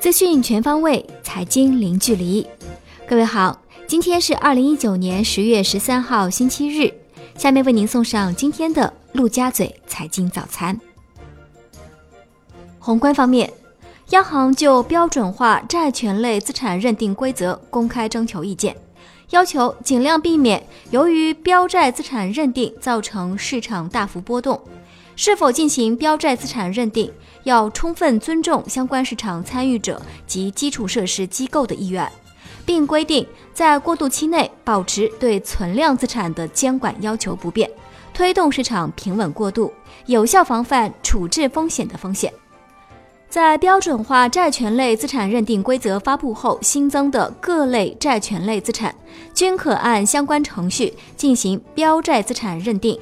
资讯全方位，财经零距离。各位好，今天是二零一九年十月十三号，星期日。下面为您送上今天的陆家嘴财经早餐。宏观方面，央行就标准化债权类资产认定规则公开征求意见，要求尽量避免由于标债资产认定造成市场大幅波动。是否进行标债资产认定，要充分尊重相关市场参与者及基础设施机构的意愿，并规定在过渡期内保持对存量资产的监管要求不变，推动市场平稳过渡，有效防范处置风险的风险。在标准化债权类资产认定规则发布后新增的各类债权类资产，均可按相关程序进行标债资产认定。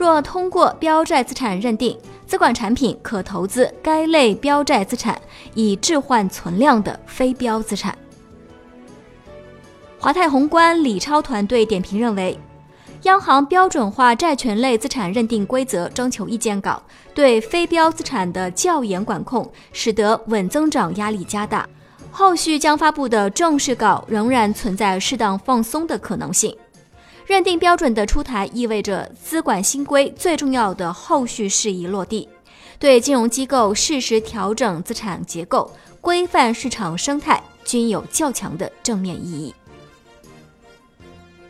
若通过标债资产认定，资管产品可投资该类标债资产以置换存量的非标资产。华泰宏观李超团队点评认为，央行标准化债权类资产认定规则征求意见稿对非标资产的较严管控，使得稳增长压力加大。后续将发布的正式稿仍然存在适当放松的可能性。认定标准的出台，意味着资管新规最重要的后续事宜落地，对金融机构适时调整资产结构、规范市场生态均有较强的正面意义。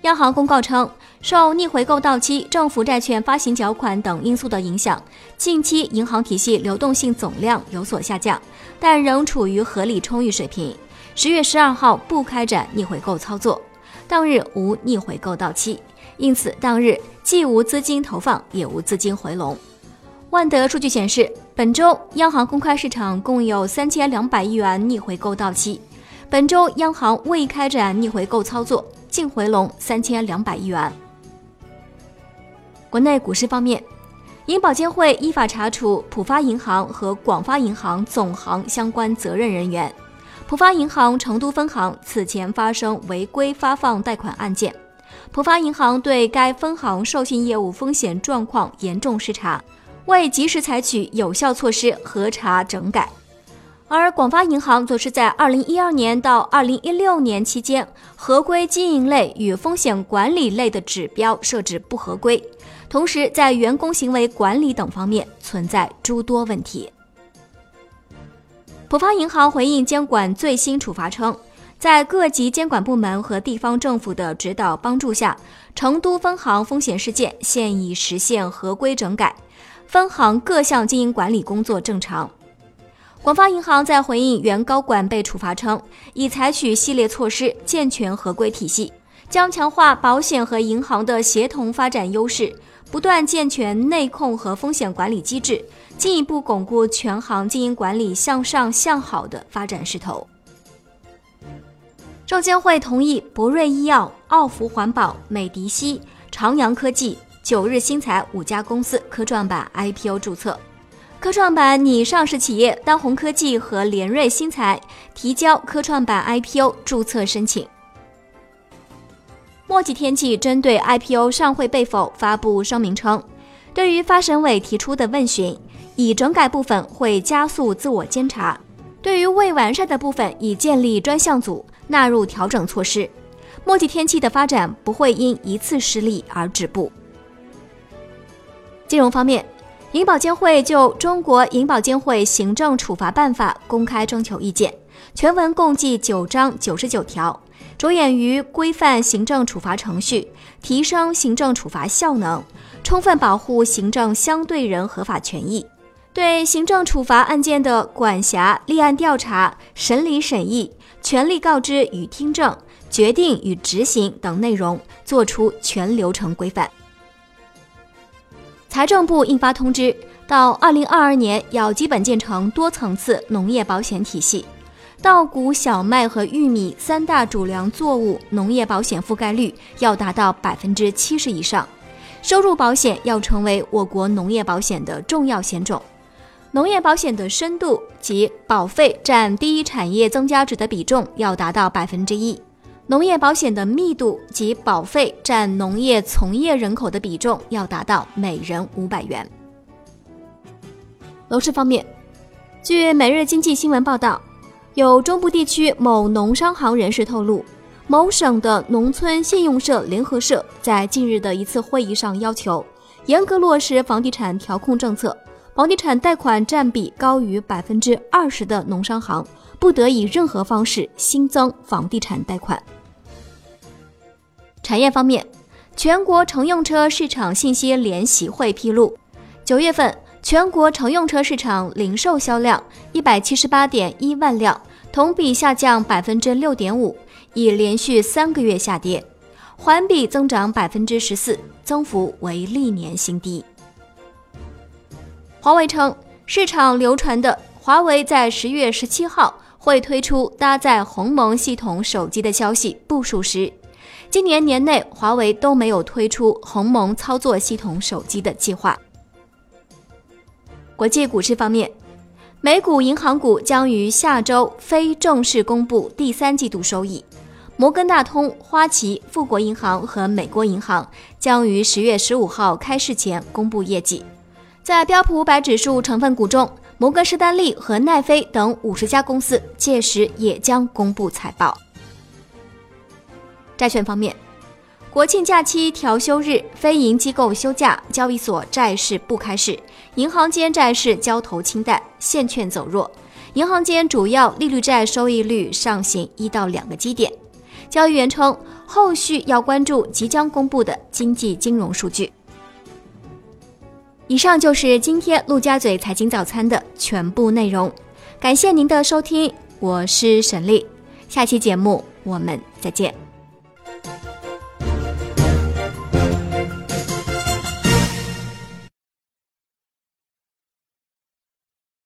央行公告称，受逆回购到期、政府债券发行缴款等因素的影响，近期银行体系流动性总量有所下降，但仍处于合理充裕水平。十月十二号不开展逆回购操作。当日无逆回购到期，因此当日既无资金投放，也无资金回笼。万德数据显示，本周央行公开市场共有三千两百亿元逆回购到期，本周央行未开展逆回购操作，净回笼三千两百亿元。国内股市方面，银保监会依法查处浦发银行和广发银行总行相关责任人员。浦发银行成都分行此前发生违规发放贷款案件，浦发银行对该分行授信业务风险状况严重失察，未及时采取有效措施核查整改。而广发银行则是在二零一二年到二零一六年期间，合规经营类与风险管理类的指标设置不合规，同时在员工行为管理等方面存在诸多问题。浦发银行回应监管最新处罚称，在各级监管部门和地方政府的指导帮助下，成都分行风险事件现已实现合规整改，分行各项经营管理工作正常。广发银行在回应原高管被处罚称，已采取系列措施，健全合规体系，将强化保险和银行的协同发展优势。不断健全内控和风险管理机制，进一步巩固全行经营管理向上向好的发展势头。证监会同意博瑞医药、奥福环保、美迪西、长阳科技、九日新材五家公司科创板 IPO 注册。科创板拟上市企业当红科技和联瑞新材提交科创板 IPO 注册申请。墨迹天气针对 IPO 上会被否发布声明称，对于发审委提出的问询，已整改部分会加速自我监察；对于未完善的部分，已建立专项组纳入调整措施。墨迹天气的发展不会因一次失利而止步。金融方面，银保监会就《中国银保监会行政处罚办法》公开征求意见，全文共计九章九十九条。着眼于规范行政处罚程序，提升行政处罚效能，充分保护行政相对人合法权益，对行政处罚案件的管辖、立案调查、审理审议、权利告知与听证、决定与执行等内容作出全流程规范。财政部印发通知，到二零二二年要基本建成多层次农业保险体系。稻谷、小麦和玉米三大主粮作物农业保险覆盖率要达到百分之七十以上，收入保险要成为我国农业保险的重要险种。农业保险的深度及保费占第一产业增加值的比重要达到百分之一，农业保险的密度及保费占农业从业人口的比重要达到每人五百元。楼市方面，据每日经济新闻报道，有中部地区某农商行人士透露，某省的农村信用社联合社在近日的一次会议上要求，严格落实房地产调控政策，房地产贷款占比高于百分之二十的农商行不得以任何方式新增房地产贷款。产业方面，全国乘用车市场信息联席会披露，九月份。全国乘用车市场零售销量一百七十八点一万辆，同比下降百分之六点五，已连续三个月下跌，环比增长百分之十四，增幅为历年新低。华为称，市场流传的华为在十月十七号会推出搭载鸿蒙系统手机的消息不属实，今年年内华为都没有推出鸿蒙操作系统手机的计划。国际股市方面，美股银行股将于下周非正式公布第三季度收益。摩根大通、花旗、富国银行和美国银行将于十月十五号开市前公布业绩。在标普五百指数成分股中，摩根士丹利和奈飞等五十家公司届时也将公布财报。债券方面，国庆假期调休日，非银机构休假，交易所债市不开市，银行间债市交投清淡，现券走弱。银行间主要利率债收益率上行一到两个基点。交易员称，后续要关注即将公布的经济金融数据。以上就是今天陆家嘴财经早餐的全部内容，感谢您的收听，我是沈丽，下期节目我们再见。